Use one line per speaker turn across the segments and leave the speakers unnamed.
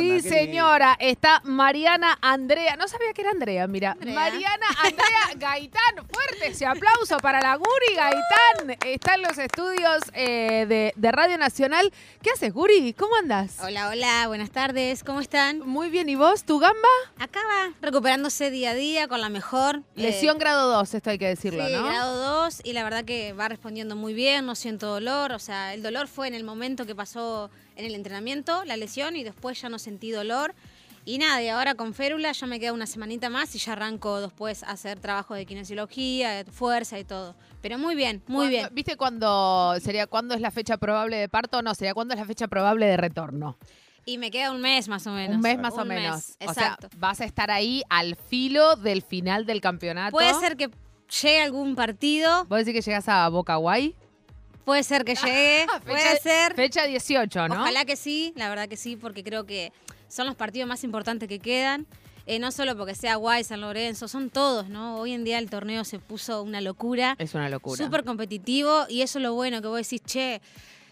Sí, señora, está Mariana Andrea. No sabía que era Andrea, mira.
Andrea.
Mariana Andrea Gaitán. Fuerte ese aplauso para la Guri Gaitán. Está en los estudios eh, de, de Radio Nacional. ¿Qué haces, Guri? ¿Cómo andas?
Hola, hola, buenas tardes, ¿cómo están?
Muy bien, ¿y vos? ¿Tu gamba?
Acá va, recuperándose día a día con la mejor. eh,
Lesión grado 2, esto hay que decirlo,
sí,
¿no?
grado 2 y la verdad que va respondiendo muy bien, no siento dolor, o sea, el dolor fue en el momento que pasó en el entrenamiento, la lesión, y después ya no sentí dolor. Y nada, y ahora con férula ya me queda una semanita más y ya arranco después a hacer trabajo de kinesiología, de fuerza y todo. Pero muy bien, muy
¿Cuándo-
bien.
¿Viste cuándo sería cuándo es la fecha probable de parto? No, sería cuándo es la fecha probable de retorno.
Y me queda un mes más o menos.
Un mes más o menos.
mes,
O sea,
exacto.
vas a estar ahí al filo del final del campeonato.
Puede ser que llegue algún partido,
¿Vos decís que llegas a Boca Guay?
Puede ser que llegue, puede ser.
Fecha 18, ¿no?
Ojalá que sí, la verdad que sí, porque creo que son los partidos más importantes que quedan. Eh, no solo porque sea Guay, San Lorenzo, son todos, ¿no? Hoy en día el torneo se puso una locura,
Es una locura.
súper competitivo y eso es lo bueno, que vos decís, che,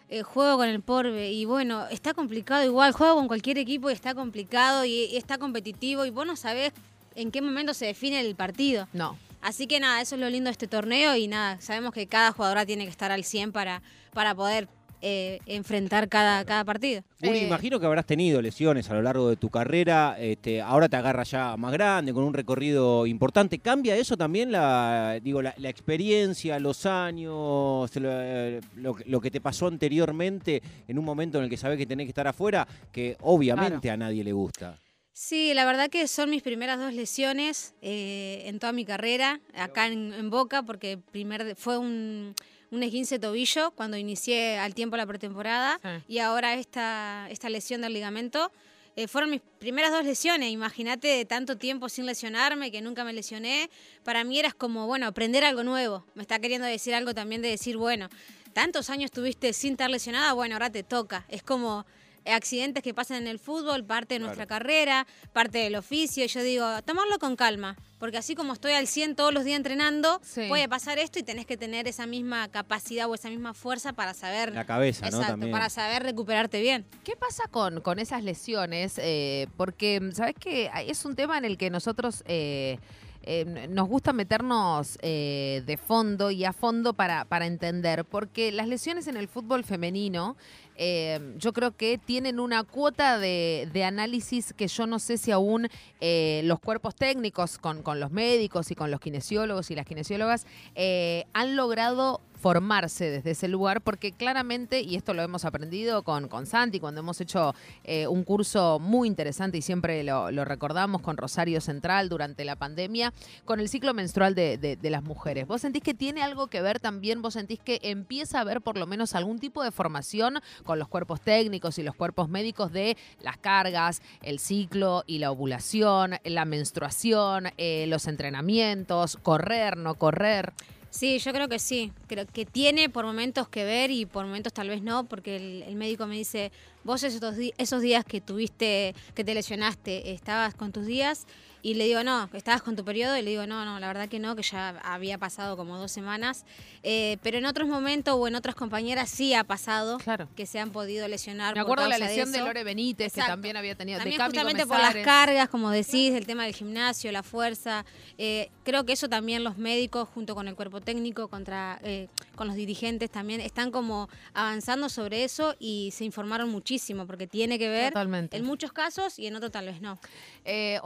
eh, juego con el Porbe y bueno, está complicado igual, juego con cualquier equipo y está complicado y, y está competitivo y vos no sabés en qué momento se define el partido.
No.
Así que nada, eso es lo lindo de este torneo y nada, sabemos que cada jugadora tiene que estar al 100 para, para poder eh, enfrentar cada, cada partido.
Guri,
Eh,
imagino que habrás tenido lesiones a lo largo de tu carrera. Este, ahora te agarra ya más grande, con un recorrido importante. ¿Cambia eso también la, digo, la, la experiencia, los años, lo, lo que- lo que te pasó anteriormente en un momento en el que sabes que tenés que estar afuera, que obviamente a nadie le gusta?
Sí, la verdad que son mis primeras dos lesiones eh, en toda mi carrera, acá en, en Boca, porque primer, fue un, un esguince de tobillo cuando inicié al tiempo la pretemporada
Sí.
y ahora esta, esta lesión del ligamento. eh, fueron mis primeras dos lesiones, imagínate de tanto tiempo sin lesionarme, que nunca me lesioné. Para mí era como, bueno, aprender algo nuevo. Me está queriendo decir algo también de decir, bueno, tantos años tuviste sin estar lesionada, bueno, ahora te toca. Es como accidentes que pasan en el fútbol, parte de nuestra carrera, parte del oficio. Y yo digo, tomarlo con calma, porque así como estoy al 100 todos los días entrenando,
Sí.
puede pasar esto y tenés que tener esa misma capacidad o esa misma fuerza para saber,
La cabeza, ¿no?
exacto,
También.
para saber recuperarte bien.
¿Qué pasa con, con esas lesiones? Eh, porque, ¿sabes qué? Es un tema en el que nosotros eh, eh, nos gusta meternos eh, de fondo y a fondo para, para entender. Porque las lesiones en el fútbol femenino, eh, yo creo que tienen una cuota de, de análisis que yo no sé si aún eh, los cuerpos técnicos, con, con los médicos y con los kinesiólogos y las kinesiólogas, eh, han logrado formarse desde ese lugar, porque claramente, y esto lo hemos aprendido con, con Santi, cuando hemos hecho eh, un curso muy interesante y siempre lo, lo recordamos con Rosario Central durante la pandemia, con el ciclo menstrual de, de- de las mujeres. ¿Vos sentís que tiene algo que ver también? ¿Vos sentís que empieza a haber por lo menos algún tipo de formación con los cuerpos técnicos y los cuerpos médicos de las cargas, el ciclo y la ovulación, la menstruación, eh, los entrenamientos, correr, no correr?
Sí, yo creo que sí. Creo que tiene por momentos que ver y por momentos tal vez no, porque el, el médico me dice, vos esos, esos días que tuviste, que te lesionaste, estabas con tus días. Y le digo, no, estabas con tu periodo. Y le digo, no, no, la verdad que no, que ya había pasado como dos semanas. Eh, pero en otros momentos o en otras compañeras sí ha pasado
Claro.
que se han podido lesionar.
Me
por
acuerdo la lesión de. Lore Benítez, que también había tenido
También
de
justamente por las cargas, como decís, el tema del gimnasio, la fuerza. eh, creo que eso también los médicos, junto con el cuerpo técnico, contra, eh, con los dirigentes, también están como avanzando sobre eso y se informaron muchísimo, porque tiene que ver
Totalmente.
en muchos casos y en otros tal vez no.
Eh,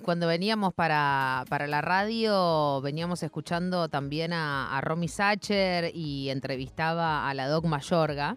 cuando veníamos para, para la radio, veníamos escuchando también a, a Romy Sacher y entrevistaba a la Doc Mayorga.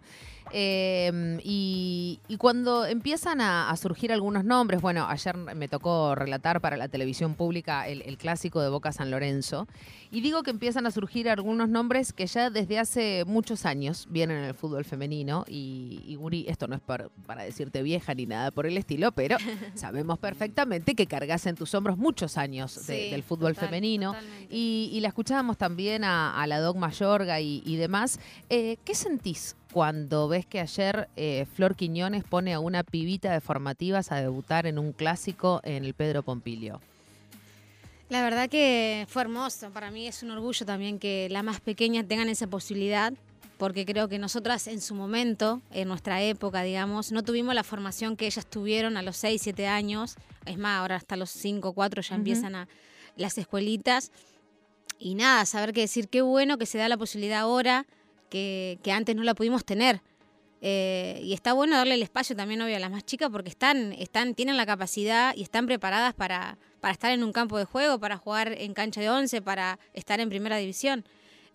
Eh, y, y cuando empiezan a, a surgir algunos nombres, bueno, ayer me tocó relatar para la televisión pública el, el clásico de Boca San Lorenzo, y digo que empiezan a surgir algunos nombres que ya desde hace muchos años vienen en el fútbol femenino, y, y Guri, esto no es par- para decirte vieja ni nada por el estilo, pero sabemos perfectamente que cargas en tus hombros muchos años de-
Sí,
del fútbol
total,
femenino. Y, y la escuchábamos también a, a la Doc Mayorga y, y demás. Eh, ¿Qué sentís cuando ves que ayer eh, Flor Quiñones pone a una pibita de formativas a debutar en un clásico en el Pedro Pompilio?
La verdad que fue hermoso. Para mí es un orgullo también que las más pequeñas tengan esa posibilidad. porque creo que nosotras en su momento, en nuestra época, digamos, no tuvimos la formación que ellas tuvieron a los 6, 7 años. Es más, ahora hasta los 5, 4 ya empiezan a las escuelitas. Y nada, saber que decir qué bueno que se da la posibilidad ahora que, antes no la pudimos tener. Eh, y está bueno darle el espacio también, obvio, a las más chicas porque están, están, tienen la capacidad y están preparadas para, para estar en un campo de juego, para jugar en cancha de once, para estar en primera división.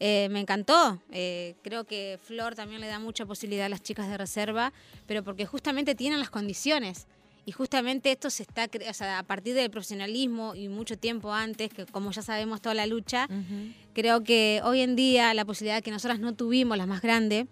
Eh, me encantó. Eh, creo que Flor también le da mucha posibilidad a las chicas de reserva, pero porque justamente tienen las condiciones. Y justamente esto se está, o sea, a partir del profesionalismo y mucho tiempo antes, que como ya sabemos toda la lucha, creo que hoy en día la posibilidad que nosotras no tuvimos, las más grandes,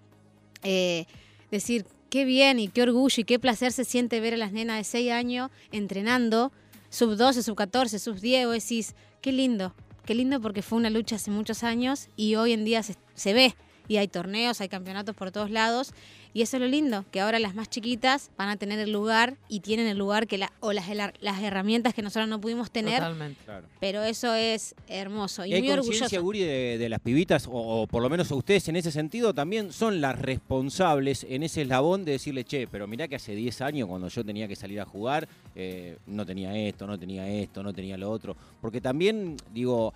eh, decir qué bien y qué orgullo y qué placer se siente ver a las nenas de 6 años entrenando, sub 12, sub 14, sub 10, vos decís, qué lindo, qué lindo porque fue una lucha hace muchos años y hoy en día se, se ve. Y hay torneos, hay campeonatos por todos lados. Y eso es lo lindo, que ahora las más chiquitas van a tener el lugar y tienen el lugar que la, o las, las herramientas que nosotros no pudimos tener.
Totalmente.
Claro.
Pero eso es hermoso y,
Y hay
muy
conciencia,
orgulloso.
Guri, de, de las pibitas, o, o por lo menos ustedes en ese sentido también son las responsables en ese eslabón de decirle, che, pero mirá que hace 10 años cuando yo tenía que salir a jugar, eh, no tenía esto, no tenía esto, no tenía lo otro. Porque también, digo,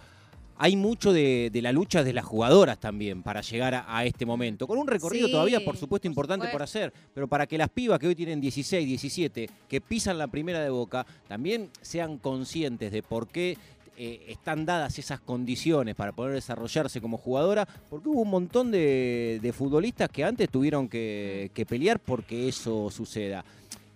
hay mucho de, de la lucha de las jugadoras también para llegar a, a este momento. Con un recorrido
Sí,
todavía, por supuesto,
por
importante por hacer, pero para que las pibas que hoy tienen 16, 17, que pisan la primera de boca, también sean conscientes de por qué eh, están dadas esas condiciones para poder desarrollarse como jugadora, porque hubo un montón de, de futbolistas que antes tuvieron que, que pelear porque eso suceda.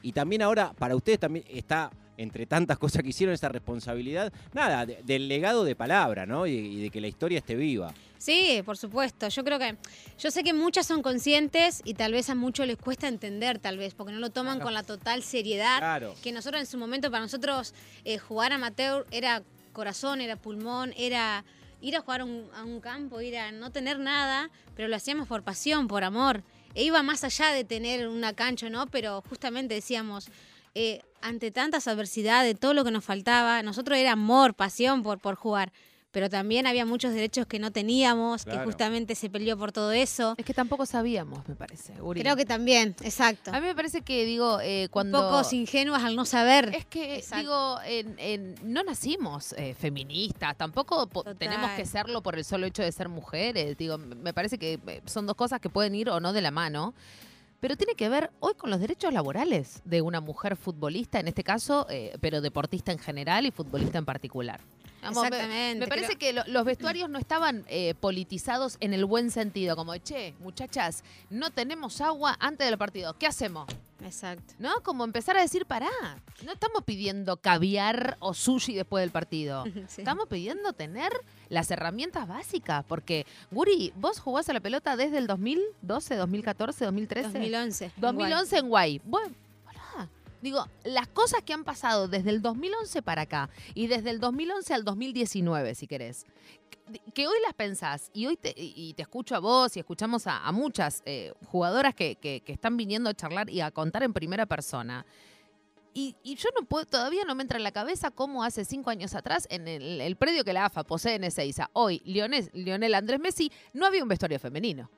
Y también ahora, para ustedes también está, entre tantas cosas que hicieron, esa responsabilidad, nada, de- del legado de palabra, ¿no? Y, y de que la historia esté viva.
Sí, por supuesto. Yo creo que, yo sé que muchas son conscientes y tal vez a muchos les cuesta entender, tal vez, porque no lo toman
Claro.
con la total seriedad.
Claro.
Que nosotros en su momento, para nosotros, eh, jugar amateur era corazón, era pulmón, era ir a jugar un, a un campo, ir a no tener nada, pero lo hacíamos por pasión, por amor. E iba más allá de tener una cancha, ¿no? Pero justamente decíamos, eh, ante tantas adversidades, todo lo que nos faltaba, nosotros era amor, pasión por, por jugar. Pero también había muchos derechos que no teníamos,
Claro.
que justamente se peleó por todo eso.
Es que tampoco sabíamos, me parece. Uri.
Creo que también, exacto.
A mí me parece que, digo, eh, cuando...
Un poco ingenuas al no saber.
Es que,
Exacto.
digo, en- en- no nacimos eh, feministas, tampoco
Total.
tenemos que serlo por el solo hecho de ser mujeres. Digo, me parece que eh, son dos cosas que pueden ir o no de la mano. Pero tiene que ver hoy con los derechos laborales de una mujer futbolista, en este caso, eh, pero deportista en general y futbolista en particular. Vamos, me-
Exactamente,
Me, parece
creo-
que lo- los vestuarios no estaban eh, politizados en el buen sentido, como, che, muchachas, no tenemos agua antes del partido, ¿qué hacemos?
Exacto.
¿No? Como empezar a decir, pará, no estamos pidiendo caviar o sushi después del partido.
Sí.
Estamos pidiendo tener las herramientas básicas, porque, Guri, vos jugás a la pelota desde el 2012, 2014, 2013.
2011.
2011 en Guay. Bueno. Digo, las cosas que han pasado desde el 2011 para acá y desde el 2011 al 2019, si querés, que- hoy las pensás y hoy te, y te escucho a vos y escuchamos a, muchas eh, jugadoras que, que- que están viniendo a charlar y a contar en primera persona. Y, yo no puedo, todavía no me entra en la cabeza cómo hace cinco años atrás, en el, predio que la AFA posee en Ezeiza, hoy Lionel Andrés Messi, no había un vestuario femenino.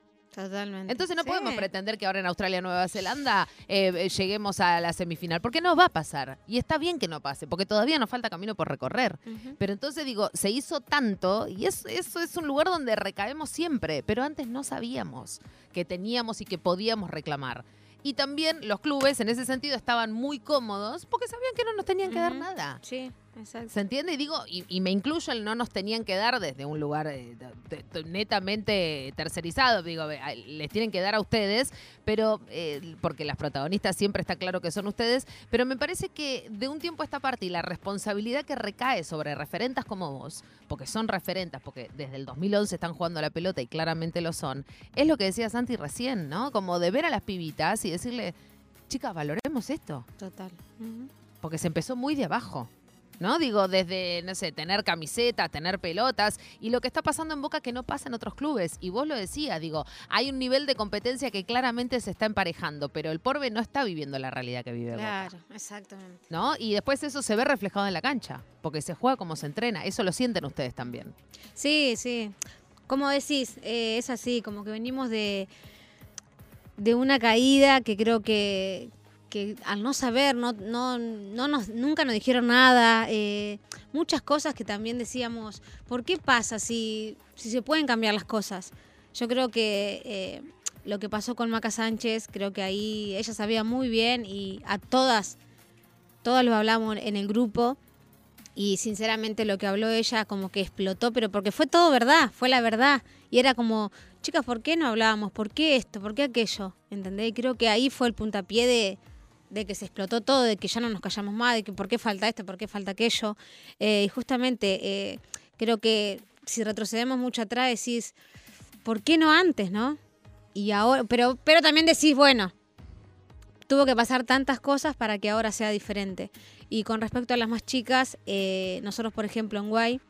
Totalmente.
Entonces no
Sí.
podemos pretender que ahora en Australia Nueva Zelanda eh, eh, lleguemos a la semifinal, porque no va a pasar. Y está bien que no pase, porque todavía nos falta camino por recorrer. Pero entonces digo, se hizo tanto y es- eso es un lugar donde recaemos siempre, pero antes no sabíamos que teníamos y que podíamos reclamar. Y también los clubes en ese sentido estaban muy cómodos porque sabían que no nos tenían que dar nada.
Sí, exacto.
¿Se entiende? Y digo, y, y me incluyo el no nos tenían que dar desde un lugar eh, de- de- netamente tercerizado. Digo, eh, les tienen que dar a ustedes, pero eh, porque las protagonistas siempre está claro que son ustedes, pero me parece que de un tiempo a esta parte y la responsabilidad que recae sobre referentas como vos, porque son referentas, porque desde el 2011 están jugando a la pelota y claramente lo son, es lo que decía Santi recién, ¿no? Como de ver a las pibitas y decirle, chicas, valoremos esto
Total.
Porque se empezó muy de abajo. ¿No? Digo, desde, no sé, tener camisetas, tener pelotas, y lo que está pasando en Boca que no pasa en otros clubes. Y vos lo decías, digo, hay un nivel de competencia que claramente se está emparejando, pero el Porbe no está viviendo la realidad que vive Boca.
Claro, exactamente.
¿No? Y después eso se ve reflejado en la cancha, porque se juega como se entrena. Eso lo sienten ustedes también.
Sí, sí. Como decís, eh, es así, como que venimos de, de una caída que creo que, que al no saber, no, no, no nunca nos dijeron nada, eh, muchas cosas que también decíamos, ¿por qué pasa si, si se pueden cambiar las cosas? Yo creo que eh, lo que pasó con Maca Sánchez, creo que ahí ella sabía muy bien y a todas, todas lo hablamos en el grupo y sinceramente lo que habló ella como que explotó, pero porque fue todo verdad, fue la verdad y era como, chicas, ¿por qué no hablábamos? ¿Por qué esto? ¿Por qué aquello? ¿Entendés? Creo que ahí fue el puntapié de, de que se explotó todo, de que ya no nos callamos más, de que por qué falta esto, por qué falta aquello. Eh, y justamente eh, creo que si retrocedemos mucho atrás decís, ¿por qué no antes, no? Y ahora, pero, pero también decís, bueno, tuvo que pasar tantas cosas para que ahora sea diferente. Y con respecto a las más chicas, eh, nosotros, por ejemplo, en Guay,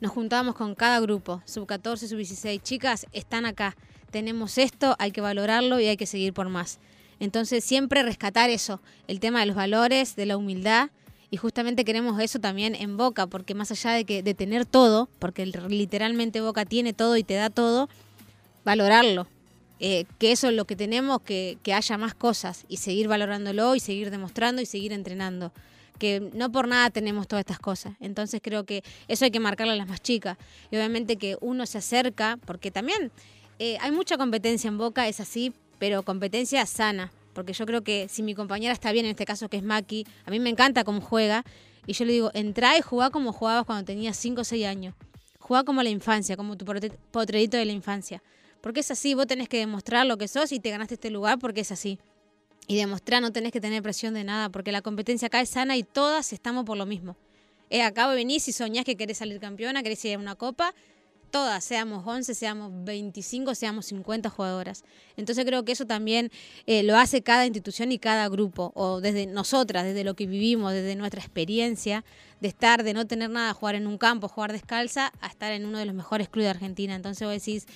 nos juntábamos con cada grupo, sub 14, sub 16. Chicas, están acá, tenemos esto, hay que valorarlo y hay que seguir por más. Entonces siempre rescatar eso, el tema de los valores, de la humildad. Y justamente queremos eso también en Boca, porque más allá de, que, de tener todo, porque literalmente Boca tiene todo y te da todo, valorarlo. Eh, que eso es lo que tenemos, que, que haya más cosas y seguir valorándolo y seguir demostrando y seguir entrenando que no por nada tenemos todas estas cosas. Entonces creo que eso hay que marcarlo a las más chicas. Y obviamente que uno se acerca, porque también eh, hay mucha competencia en Boca, es así, pero competencia sana, porque yo creo que si mi compañera está bien, en este caso que es Maki, a mí me encanta cómo juega, y yo le digo, entra y jugá como jugabas cuando tenías 5 o 6 años. Jugá como la infancia, como tu potredito de la infancia. Porque es así, vos tenés que demostrar lo que sos y te ganaste este lugar porque es así. Y demostrar, no tenés que tener presión de nada, porque la competencia acá es sana y todas estamos por lo mismo. Eh, acá venís y soñás que querés salir campeona, querés ir a una copa, todas, seamos 11, seamos 25, seamos 50 jugadoras. Entonces creo que eso también eh, lo hace cada institución y cada grupo, o desde nosotras, desde lo que vivimos, desde nuestra experiencia, de estar, de no tener nada, jugar en un campo, jugar descalza, a estar en uno de los mejores clubes de Argentina. Entonces vos decís,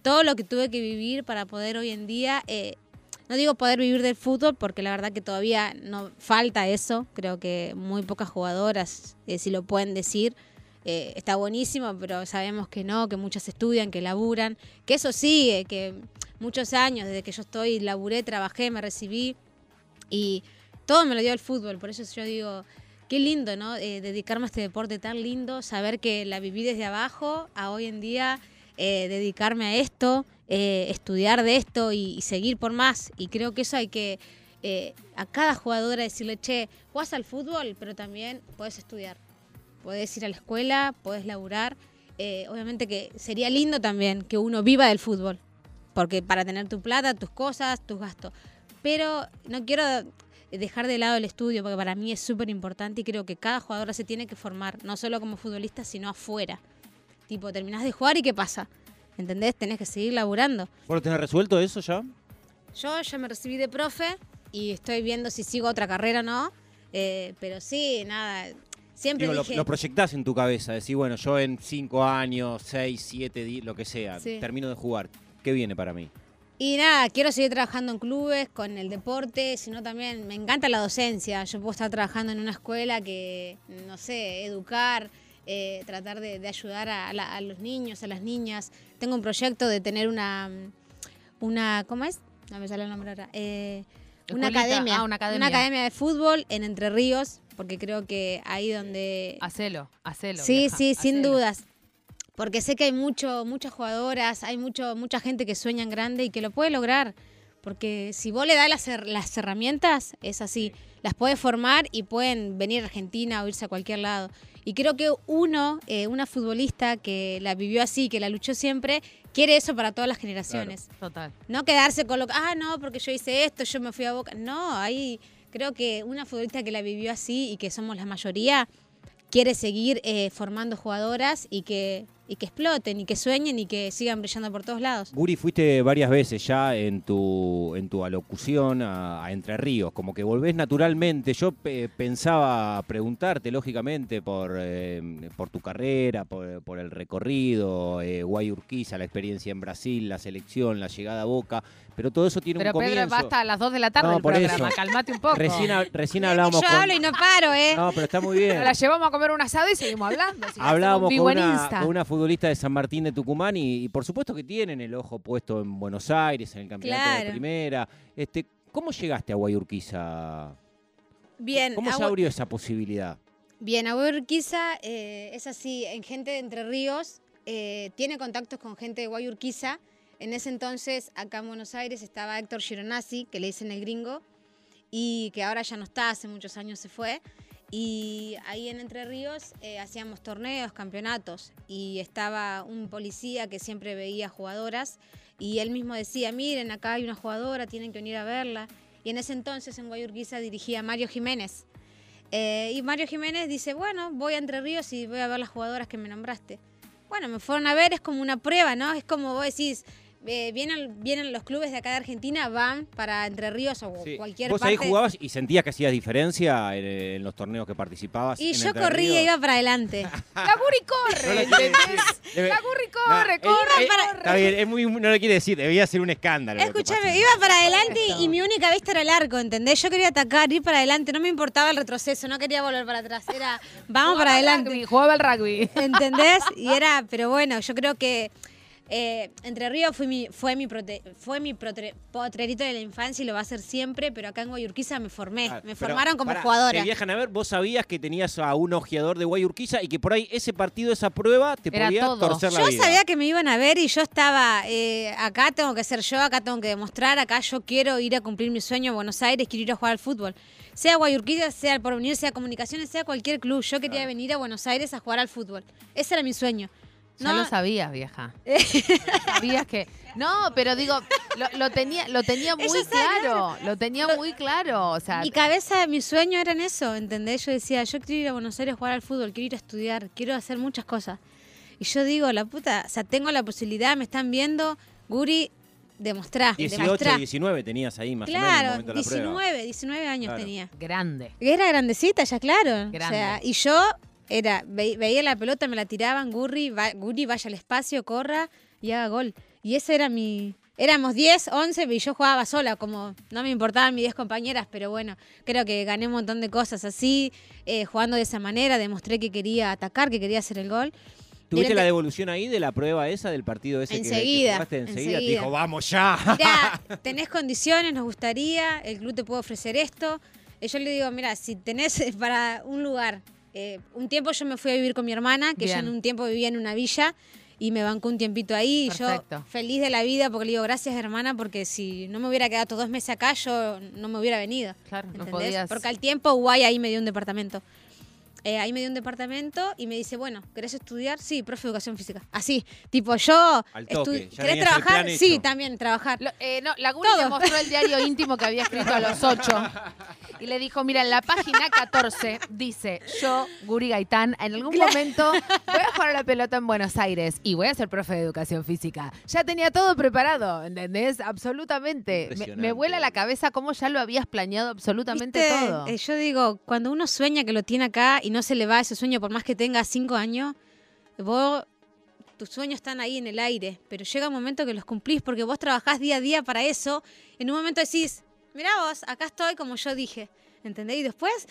todo lo que tuve que vivir para poder hoy en día... Eh, no digo poder vivir del fútbol porque la verdad que todavía no falta eso, creo que muy pocas jugadoras eh, si lo pueden decir, eh, está buenísimo, pero sabemos que no, que muchas estudian, que laburan, que eso sigue, que muchos años, desde que yo estoy, laburé, trabajé, me recibí y todo me lo dio el fútbol, por eso yo digo, qué lindo, ¿no? Eh, dedicarme a este deporte tan lindo, saber que la viví desde abajo a hoy en día, eh, dedicarme a esto, estudiar de esto y, seguir por más. Y creo que eso hay que a cada jugadora decirle, che, jugás al fútbol, pero también puedes estudiar podés ir a la escuela, podés laburar. Eh, obviamente que sería lindo también que uno viva del fútbol, porque para tener tu plata, tus cosas, tus gastos. Pero no quiero dejar de lado el estudio, porque para mí es súper importante y creo que cada jugadora se tiene que formar, no solo como futbolista, sino afuera. Tipo, terminás de jugar y ¿qué pasa? ¿Entendés? Tenés que seguir laburando.
¿Vos tenés resuelto eso ya?
Yo ya me recibí de profe y estoy viendo si sigo otra carrera o no. Eh, pero sí, nada, Siempre
lo, proyectás en tu cabeza, decís, bueno, yo en cinco años, seis, siete, lo que sea, termino de jugar. ¿Qué viene para mí?
Y nada, quiero seguir trabajando en clubes, con el deporte, sino también me encanta la docencia. Yo puedo estar trabajando en una escuela que, no sé, educar, eh, tratar de, ayudar a, los niños, a las niñas. Tengo un proyecto de tener una, una ¿cómo es? No me sale el nombre ahora. Eh, una academia,
ah, una academia.
Una academia de fútbol en Entre Ríos, porque creo que ahí donde...
Hacelo, hacelo.
Sí, sí, sin dudas. Porque sé que hay mucho, muchas jugadoras, hay mucho, mucha gente que sueña en grande y que lo puede lograr. Porque si vos le das las, las herramientas, es así. Las puedes formar y pueden venir a Argentina o irse a cualquier lado. Y creo que uno, eh, una futbolista que la vivió así, que la luchó siempre, quiere eso para todas las generaciones.
total.
No quedarse con lo que, ah, no, porque yo hice esto, yo me fui a Boca. No, ahí creo que una futbolista que la vivió así y que somos la mayoría, quiere seguir eh, formando jugadoras y que y que exploten y que sueñen y que sigan brillando por todos lados.
Guri, fuiste varias veces ya en tu, en tu alocución a, Entre Ríos, como que volvés naturalmente. Yo pensaba preguntarte, lógicamente, por, eh, por tu carrera, por, el recorrido, eh, Guayurquiza, la experiencia en Brasil, la selección, la llegada a Boca, Pero todo eso tiene
Pero
un
Pedro,
comienzo.
basta a las 2 de la tarde
No,
el
por
programa.
eso.
Calmate un poco.
Recién, recién
Yo
hablábamos con...
hablo y no paro, ¿eh?
No, pero está muy bien.
La llevamos a comer un asado y seguimos hablando. si
Hablábamos con una,
Insta.
con una futbolista de San Martín de Tucumán y, y por supuesto que tienen el ojo puesto en Buenos Aires, en el campeonato de primera. Este, ¿Cómo llegaste a Guayurquiza?
Bien,
¿Cómo se abrió esa posibilidad?
Bien, Agua Urquiza eh, es así, en gente de Entre Ríos, eh, tiene contactos con gente de Guayurquiza. En ese entonces, acá en Buenos Aires, estaba Héctor Gironazzi, que le dicen el gringo, y que ahora ya no está, hace muchos años se fue. Y ahí en Entre Ríos eh, hacíamos torneos, campeonatos, y estaba un policía que siempre veía jugadoras, y él mismo decía, miren, acá hay una jugadora, tienen que venir a verla. Y en ese entonces en Guayurquiza dirigía Mario Jiménez. Eh, y Mario Jiménez dice, bueno, voy a Entre Ríos y voy a ver las jugadoras que me nombraste. Bueno, me fueron a ver, es como una prueba, ¿no? Es como vos decís, eh, vienen, vienen los clubes de acá de Argentina, van para Entre Ríos o
Sí.
cualquier
¿Vos
parte.
ahí jugabas y sentías que hacías diferencia en, en los torneos que participabas?
Y
en
yo
Entre
corría,
Ríos?
iba para adelante.
La Guri
No
corre, ¿entendés? La Guri
No,
corre,
él-
corre,
él-
corre.
Está bien, es muy, no le quiere decir, debía ser un escándalo. pasa.
iba para adelante y mi única vista era el arco, ¿entendés? Yo quería atacar, ir para adelante, no me importaba el retroceso, no quería volver para atrás, era vamos para
Jugaba
adelante.
rugby, Jugaba al rugby.
¿Entendés? Y era, pero bueno, yo creo que eh, Entre Ríos fue mi, fue mi, prote- fue mi protre- potrerito de la infancia y lo va a ser siempre, pero acá en Guayurquiza me formé,
Claro,
me formaron como
pará,
jugadora.
Te viajan a ver, vos sabías que tenías a un ojeador de Guayurquiza y que por ahí ese partido, esa prueba, te
Era
podía
todo.
torcer la
Yo
vida.
sabía que me iban a ver y yo estaba, eh, acá tengo que ser yo, acá tengo que demostrar, acá yo quiero ir a cumplir mi sueño a Buenos Aires, quiero ir a jugar al fútbol. Sea Guayurquiza, sea el Porvenir, sea Comunicaciones, sea cualquier club, yo quería
Claro.
venir a Buenos Aires a jugar al fútbol. Ese era mi sueño.
Ya
No,
lo sabías, vieja. sabías que. No, pero digo, lo, lo tenía, lo tenía muy
Ella
claro. Lo tenía muy claro. O sea,
Mi cabeza, mi sueño era en eso, ¿entendés? Yo decía, yo quiero ir a Buenos Aires a jugar al fútbol, quiero ir a estudiar, quiero hacer muchas cosas. Y yo digo, la puta, o sea, tengo la posibilidad, me están viendo, Guri, demostrá,
18,
demostrá.
19 tenías ahí más o menos en el
Claro,
momento de la prueba.
19, 19 años
Claro.
tenía.
grande.
Era grandecita ya, claro.
Grande.
O sea, y yo era, ve- veía la pelota, me la tiraban, Gurri, va- Guri vaya al espacio, corra y haga gol. Y ese era mi... Éramos 10, 11 y yo jugaba sola, como no me importaban mis 10 compañeras, pero bueno, creo que gané un montón de cosas así, eh, jugando de esa manera, demostré que quería atacar, que quería hacer el gol.
¿Tuviste la devolución ahí de la prueba esa, del partido ese que- que,
Enseguida,
enseguida? Te
enseguida.
dijo, vamos ya.
Mira, tenés condiciones, nos gustaría, el club te puede ofrecer esto. Y yo le digo, mira, si tenés para un lugar, eh, un tiempo yo me fui a vivir con mi hermana, que
Bien.
yo en un tiempo vivía en una villa y me bancó un tiempito ahí. Y yo feliz de la vida porque le digo, gracias hermana, porque si no me hubiera quedado todos dos meses acá, yo no me hubiera venido.
Claro, no
¿entendés?
podías.
Porque al tiempo Guay ahí me dio un departamento. Eh, ahí me dio un departamento y me dice, bueno, ¿querés estudiar? Sí, profe de educación física. Así, tipo yo...
Al toque,
estu-
ya
¿Querés trabajar?
plan
Sí, también, trabajar.
Lo- eh, no, la Guri
Todo.
le mostró el diario íntimo que había escrito a los 8 y le dijo, mira, en la página 14 dice, yo, Guri Gaitán, en algún momento voy a jugar a la pelota en Buenos Aires y voy a ser profe de educación física. Ya tenía todo preparado, ¿entendés? Absolutamente. Me, me vuela la cabeza cómo ya lo habías planeado absolutamente
¿Viste?
todo.
Eh, yo digo, cuando uno sueña que lo tiene acá y no se le va ese sueño por más que tenga cinco años, vos, tus sueños están ahí en el aire, pero llega un momento que los cumplís porque vos trabajás día a día para eso. En un momento decís, mirá vos, acá estoy como yo dije. ¿Entendés? Y después,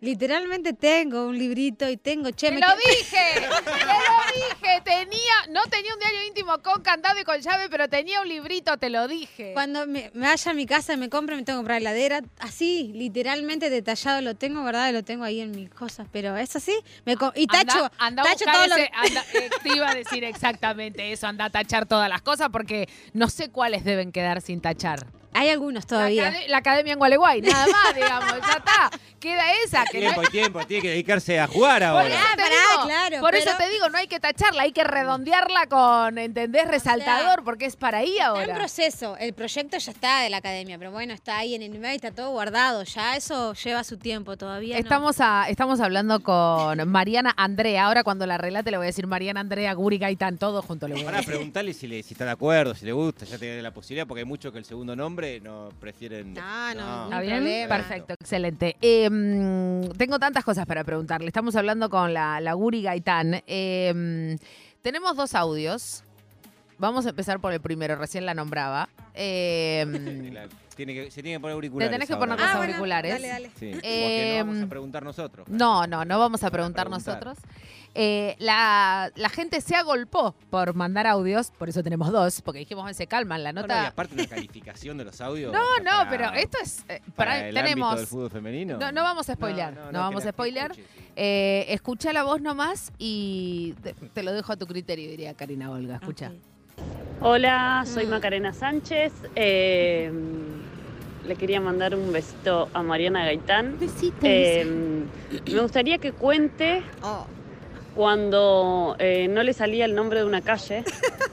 literalmente tengo un librito y tengo, che,
¡Te
me
lo dije! ¡Te lo dije! Tenía, no tenía un diario íntimo con candado y con llave, pero tenía un librito, te lo dije.
Cuando me, me vaya a mi casa y me compre, me tengo que comprar heladera. Así, literalmente detallado lo tengo, ¿verdad? Lo tengo ahí en mis cosas. Pero es así. Me y tacho,
Anda, anda a
tacho todo lo
anda- eh, te iba a decir exactamente eso, anda a tachar todas las cosas porque no sé cuáles deben quedar sin tachar.
Hay algunos
La,
todavía.
la academia en Gualeguay, nada más, digamos, ya está. Queda esa que no
Tiempo y tiempo, tiene que dedicarse a jugar
Por
ahora.
eso
Ah,
te
pará,
digo,
claro,
por eso te digo, no hay que tacharla, hay que redondearla con, ¿entendés? Resaltador, porque es para ahí
Está en
ahora.
proceso. El proyecto ya está de la academia, pero bueno, está ahí en el email, está todo guardado. Ya eso lleva su tiempo todavía. no.
Estamos, a- estamos hablando con Mariana Andrea. Ahora cuando la relate le voy a decir Mariana Andrea, Guri Gaitán, todo junto le voy a
Para
decir.
preguntarle si, le, si está de acuerdo, si le gusta, ya tiene la posibilidad, porque hay muchos que el segundo nombre no prefieren.
No, no,
¿Está bien?
problema.
Perfecto, excelente. Eh, mm, tengo tantas cosas para preguntarle. Estamos hablando con la, la Guri Gaitán. Eh, tenemos dos audios Vamos a empezar por el primero, recién la nombraba. Eh,
La- tiene que, se tiene que poner
te
auriculares.
tenés que
ahora.
poner los
Ah, bueno,
auriculares.
dale, dale.
Sí, porque
Eh,
no vamos a preguntar nosotros.
No, no, no vamos a preguntar
preguntar.
nosotros. Eh, la, la gente se agolpó por mandar audios, por eso tenemos dos, porque dijimos, se calman, la
No, no, y
nota...
aparte una calificación de los audios.
No, no,
para-
pero esto es... eh,
para
para-
el
tenemos...
del fútbol femenino.
No, no vamos a spoilear, no, vamos a spoilear.
escuche, sí.
Eh, escucha la voz nomás y te, te lo dejo a tu criterio, diría Karina Olga. Escucha.
Hola, soy
Mm.
Macarena Sánchez. Eh, le quería mandar un besito a Mariana Gaitán.
Besito.
Eh, me gustaría que cuente
Oh,
cuando eh, no le salía el nombre de una calle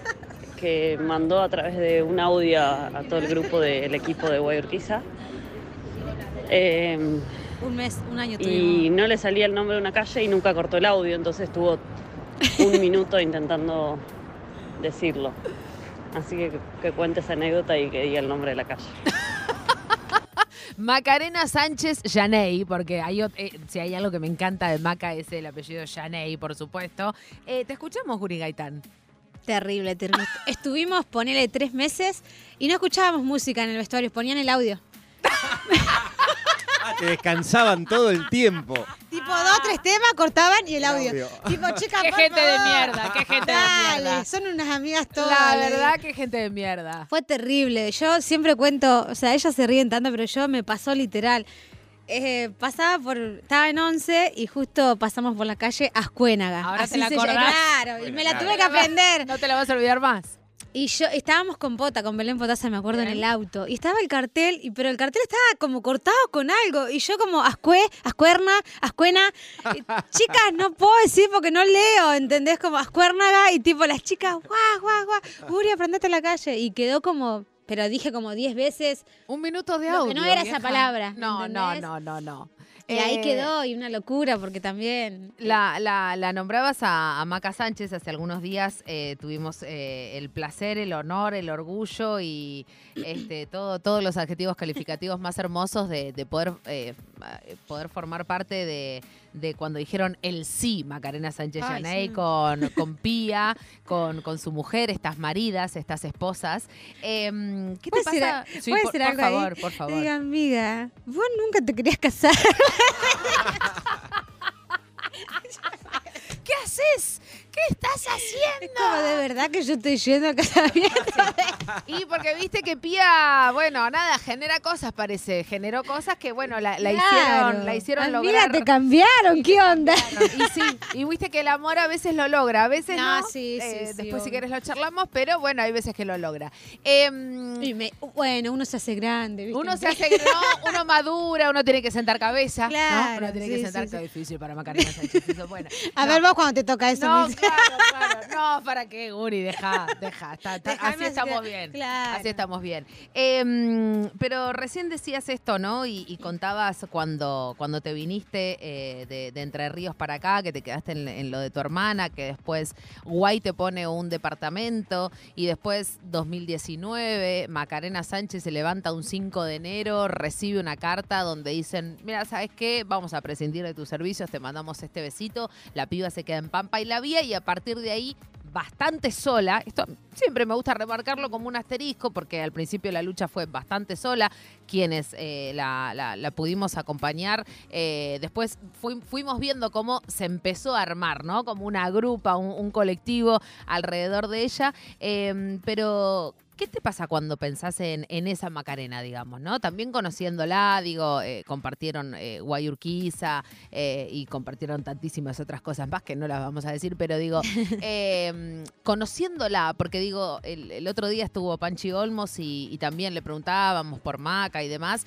que mandó a través de un audio a, a todo el grupo del equipo de Guayurquiza. Eh,
un mes, un año
y
tuvimos.
no le salía el nombre de una calle y nunca cortó el audio, entonces estuvo un minuto intentando decirlo. Así que que cuente esa anécdota y que diga el nombre de la calle.
Macarena Sánchez Yaney, porque hay, eh, si hay algo que me encanta de Maca es el apellido Yaney, por supuesto. Eh, te escuchamos, Guri Gaitán.
Terrible, terrible. Est- Estuvimos, ponele, tres meses y no escuchábamos música en el vestuario, ponían el audio.
Ah, te descansaban todo el tiempo.
Tipo, dos, tres temas, cortaban y el audio.
audio.
Tipo, chica,
Qué
por
gente de mierda, qué gente de
Dale,
mierda.
son unas amigas todas.
La verdad que gente de mierda.
Fue terrible. Yo siempre cuento, o sea, ellas se ríen tanto, pero yo me pasó literal. Eh, pasaba por, estaba en 11 y justo pasamos por la calle Ascuénaga.
Ahora
Así
te la acordás.
Claro, y
Bueno,
me la
claro.
tuve que aprender.
No te la vas a olvidar más.
Y yo estábamos con Pota, con Belén Potasa, me acuerdo, en el auto. Y estaba el cartel, y, pero el cartel estaba como cortado con algo. Y yo como ascue, ascuerna, ascuena. y, chicas, no puedo decir porque no leo, ¿entendés? Como ascuérnaga y tipo las chicas, guau, guau, guau. Uri, aprendete la calle. Y quedó como, pero dije como 10 veces.
Un minuto de
Lo
audio.
que no era esa palabra,
No, no,
¿entendés?
no, no, no.
Y ahí
Eh,
quedó, y una locura porque también...
La, la, la nombrabas a, a Maca Sánchez hace algunos días. eh, tuvimos eh, el placer, el honor, el orgullo y este, todo, todos los adjetivos calificativos más hermosos de, de poder, eh, eh, poder formar parte de, de cuando dijeron el sí, Macarena Sánchez Yaney,
sí.
con, con Pía, con, con su mujer, estas maridas, estas esposas. Em, ¿Qué te
¿Puedo decir
pasa? Sí, por,
decir
por
algo ahí?
favor, por favor.
Diga, amiga, vos nunca te querías casar.
¿Qué haces? ¿Qué estás haciendo?
Es como de verdad que yo estoy yendo a casamiento.
Y porque viste que Pía, bueno, nada, genera cosas, parece. Generó cosas que, bueno, la, la hicieron, la hicieron
Amiga,
lograr.
te cambiaron, ¿qué onda?
Y sí, y viste que el amor a veces lo logra, a veces no.
No, sí, sí,
Eh,
sí,
Después, si quieres, lo charlamos, pero bueno, hay veces que lo logra. Em,
Y me- bueno, uno se hace grande, ¿viste?
uno se hace, no, uno madura, uno tiene que sentar cabeza. ¿no?
Claro,
Uno tiene que sentar qué difícil para Macarena Sánchez. eso, bueno.
A
No.
ver vos cuando te toca eso.
No. Claro, claro. No, ¿para qué, Guri? Deja, deja. está- está-
Dejame
así estamos
que-
bien.
claro.
Así estamos bien. Pero recién decías esto, ¿no? Y, y contabas cuando, cuando te viniste eh, de, de Entre Ríos para acá, que te quedaste en, en lo de tu hermana, que después Guay te pone un departamento y después 2019, Macarena Sánchez se levanta un 5 de enero, recibe una carta donde dicen, mira, ¿sabes qué? Vamos a prescindir de tus servicios, te mandamos este besito, la piba se queda en Pampa y la Vía y a partir de ahí bastante sola. Esto siempre me gusta remarcarlo como un asterisco porque al principio la lucha fue bastante sola. Quienes eh, la, pudimos acompañar, eh, después fui- fuimos viendo cómo se empezó a armar, ¿no? Como una grupa, un, colectivo alrededor de ella. Eh, pero, ¿qué te pasa cuando pensás en, en esa Macarena, digamos, ¿no? También conociéndola, digo, eh, compartieron eh, Guayurquiza eh, y compartieron tantísimas otras cosas más que no las vamos a decir, pero digo, eh, conociéndola, porque digo, el, el otro día estuvo Panchi Olmos y, y también le preguntábamos por Maca y demás,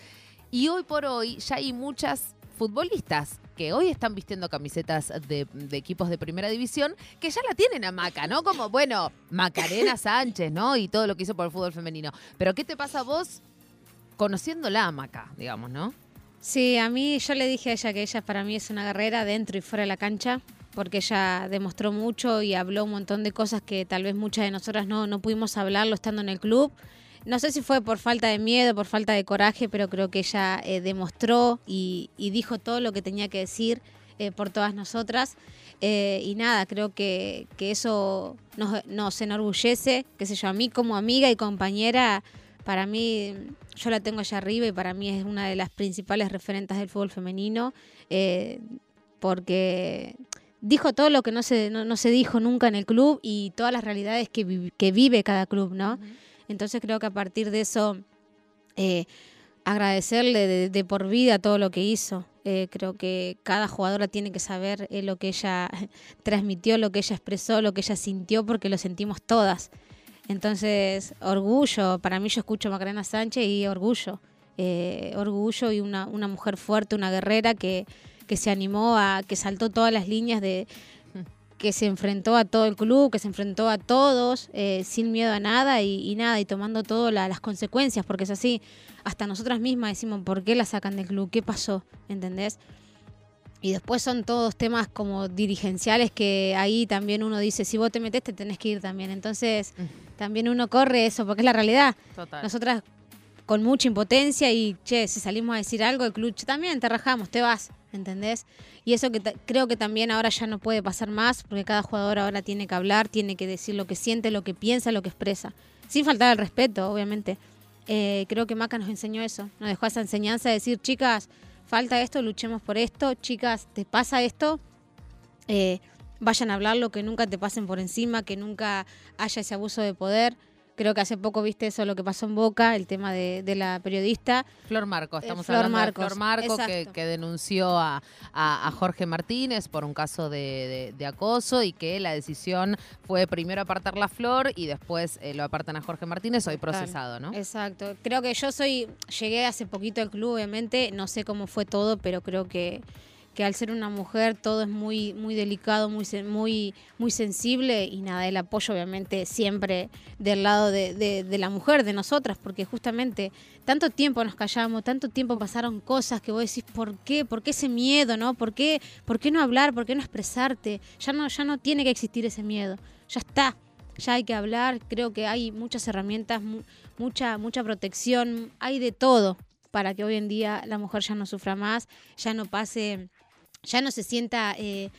y hoy por hoy ya hay muchas futbolistas que hoy están vistiendo camisetas de, de equipos de primera división que ya la tienen a Maca, ¿no? Como, bueno, Macarena Sánchez, ¿no? Y todo lo que hizo por el fútbol femenino. Pero ¿qué te pasa a vos conociéndola a Maca, digamos, ¿no?
Sí, a mí yo le dije a ella que ella para mí es una guerrera dentro y fuera de la cancha, porque ella demostró mucho y habló un montón de cosas que tal vez muchas de nosotras no, no pudimos hablarlo estando en el club. No sé si fue por falta de miedo, por falta de coraje, pero creo que ella eh, demostró y, dijo todo lo que tenía que decir eh, por todas nosotras. Eh, y nada, creo que, eso nos, nos enorgullece, qué sé yo, a mí como amiga y compañera, para mí, yo la tengo allá arriba y para mí es una de las principales referentes del fútbol femenino, porque dijo todo lo que no se, no, se dijo nunca en el club y todas las realidades que, que vive cada club, ¿no? Entonces creo que a partir de eso, eh, agradecerle de, por vida todo lo que hizo. Eh, creo que cada jugadora tiene que saber eh, lo que ella transmitió, lo que ella expresó, lo que ella sintió, porque lo sentimos todas. Entonces, orgullo, para mí yo escucho a Macarena Sánchez y orgullo. Orgullo y una, una mujer fuerte, una guerrera que, que se animó a, que saltó todas las líneas de que se enfrentó a todo el club, que se enfrentó a todos, eh, sin miedo a nada y, y nada, y tomando todas las consecuencias, porque es así, hasta nosotras mismas decimos, ¿por qué la sacan del club? ¿Qué pasó? ¿Entendés? Y después son todos temas como dirigenciales que ahí también uno dice, si vos te metés, te tenés que ir también. Entonces, también uno corre eso, porque es la realidad.
Total.
Nosotras con mucha impotencia y, che, si salimos a decir algo, el club "Che, también te rajamos, te vas, ¿entendés? Y eso que creo que también ahora ya no puede pasar más, porque cada jugador ahora tiene que hablar, tiene que decir lo que siente, lo que piensa, lo que expresa. Sin faltar el respeto, obviamente. Eh, creo que Maca nos enseñó eso, nos dejó esa enseñanza de decir, chicas, falta esto, luchemos por esto, chicas, te pasa esto, eh, vayan a hablarlo, que nunca te pasen por encima, que nunca haya ese abuso de poder. Creo que hace poco viste eso lo que pasó en Boca, el tema de, de la periodista.
Flor Marco, estamos
Flor
hablando
Marcos,
de Flor Marco que, que denunció a, a- a Jorge Martínez por un caso de, de- de acoso y que la decisión fue primero apartar la Flor y después eh, lo apartan a Jorge Martínez, hoy procesado, ¿no?
Exacto. Creo que yo soy, llegué hace poquito al club, obviamente, no sé cómo fue todo, pero creo que, que al ser una mujer todo es muy, muy delicado, muy, muy, muy sensible y nada, el apoyo obviamente siempre del lado de, de- de la mujer, de nosotras, porque justamente tanto tiempo nos callamos, tanto tiempo pasaron cosas que vos decís, ¿por qué? ¿Por qué ese miedo, no? ¿Por qué, ¿Por qué no hablar? ¿Por qué no expresarte? Ya no, ya no tiene que existir ese miedo, ya está. Ya hay que hablar, creo que hay muchas herramientas, mu- mucha, mucha protección, hay de todo para que hoy en día la mujer ya no sufra más, ya no pase, ya no se sienta eh,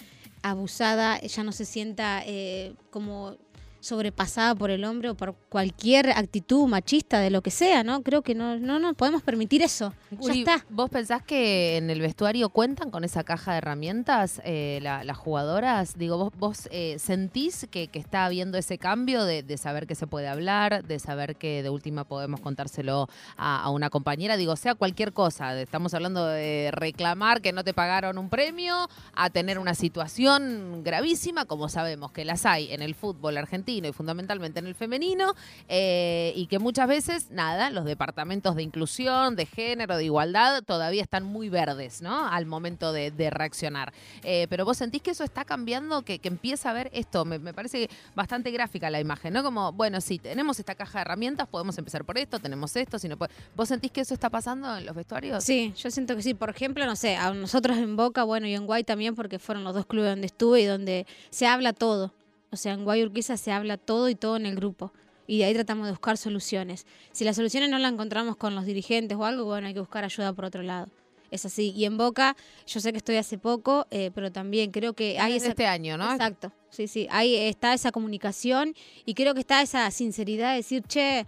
abusada, ya no se sienta eh, como sobrepasada por el hombre o por cualquier actitud machista de lo que sea, ¿no? Creo que no, no, no podemos permitir eso. Ya está.
¿Vos pensás que en el vestuario cuentan con esa caja de herramientas eh, la- las jugadoras? Digo, ¿vos, vos eh, sentís que, que está habiendo ese cambio de, de saber que se puede hablar, de saber que de última podemos contárselo a, a una compañera? Digo, sea cualquier cosa. Estamos hablando de reclamar que no te pagaron un premio, a tener una situación gravísima, como sabemos que las hay en el fútbol argentino y fundamentalmente en el femenino, eh, y que muchas veces, nada, los departamentos de inclusión, de género, de igualdad, todavía están muy verdes, ¿no? Al momento de, reaccionar. Eh, pero vos sentís que eso está cambiando, que, que empieza a ver esto, me, parece bastante gráfica la imagen, ¿no? Como, bueno, sí, tenemos esta caja de herramientas, podemos empezar por esto, tenemos esto, si no puede- ¿Vos sentís que eso está pasando en los vestuarios?
Sí, yo siento que sí. Por ejemplo, no sé, a nosotros en Boca, bueno, y en Guay también, porque fueron los dos clubes donde estuve y donde se habla todo. O sea, en Guay Urquiza se habla todo y todo en el grupo. Y de ahí tratamos de buscar soluciones. Si las soluciones no las encontramos con los dirigentes o algo, bueno, hay que buscar ayuda por otro lado. Es así. Y en Boca, yo sé que estoy hace poco, eh, pero también creo que hay esa...
este año, ¿no?
Exacto, sí, sí. Ahí está esa comunicación y creo que está esa sinceridad de decir, che,